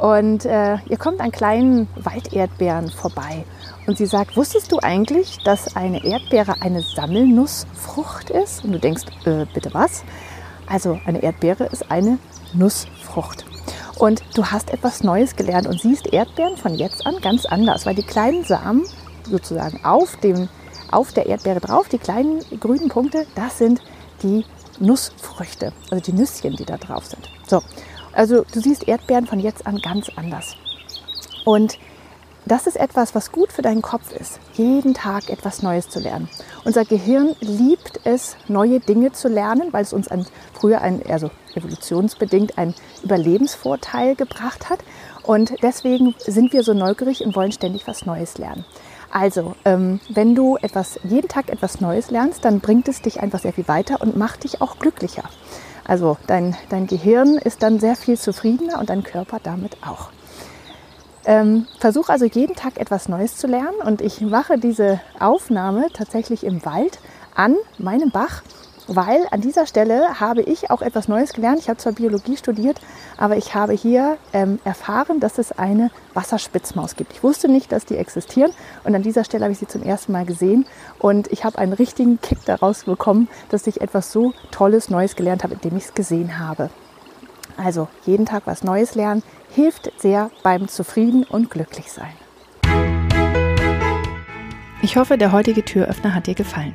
und äh, ihr kommt an kleinen Walderdbeeren vorbei. Und sie sagt, wusstest du eigentlich, dass eine Erdbeere eine Sammelnussfrucht ist? Und du denkst, äh, bitte was? Also eine Erdbeere ist eine Nussfrucht. Und du hast etwas Neues gelernt und siehst Erdbeeren von jetzt an ganz anders, weil die kleinen Samen sozusagen auf, dem, auf der Erdbeere drauf, die kleinen grünen Punkte, das sind die Nussfrüchte, also die Nüsschen, die da drauf sind. So, also du siehst Erdbeeren von jetzt an ganz anders. Und das ist etwas, was gut für deinen Kopf ist, jeden Tag etwas Neues zu lernen. Unser Gehirn liebt es, neue Dinge zu lernen, weil es uns ein, früher ein, also evolutionsbedingt einen Überlebensvorteil gebracht hat. Und deswegen sind wir so neugierig und wollen ständig was Neues lernen. Also, ähm, wenn du etwas, jeden Tag etwas Neues lernst, dann bringt es dich einfach sehr viel weiter und macht dich auch glücklicher. Also dein, dein Gehirn ist dann sehr viel zufriedener und dein Körper damit auch. Ähm, versuch also jeden Tag etwas Neues zu lernen und ich mache diese Aufnahme tatsächlich im Wald an meinem Bach weil an dieser Stelle habe ich auch etwas Neues gelernt. Ich habe zwar Biologie studiert, aber ich habe hier ähm, erfahren, dass es eine Wasserspitzmaus gibt. Ich wusste nicht, dass die existieren und an dieser Stelle habe ich sie zum ersten Mal gesehen und ich habe einen richtigen Kick daraus bekommen, dass ich etwas so Tolles Neues gelernt habe, indem ich es gesehen habe. Also jeden Tag was Neues lernen hilft sehr beim Zufrieden und glücklich sein. Ich hoffe, der heutige Türöffner hat dir gefallen.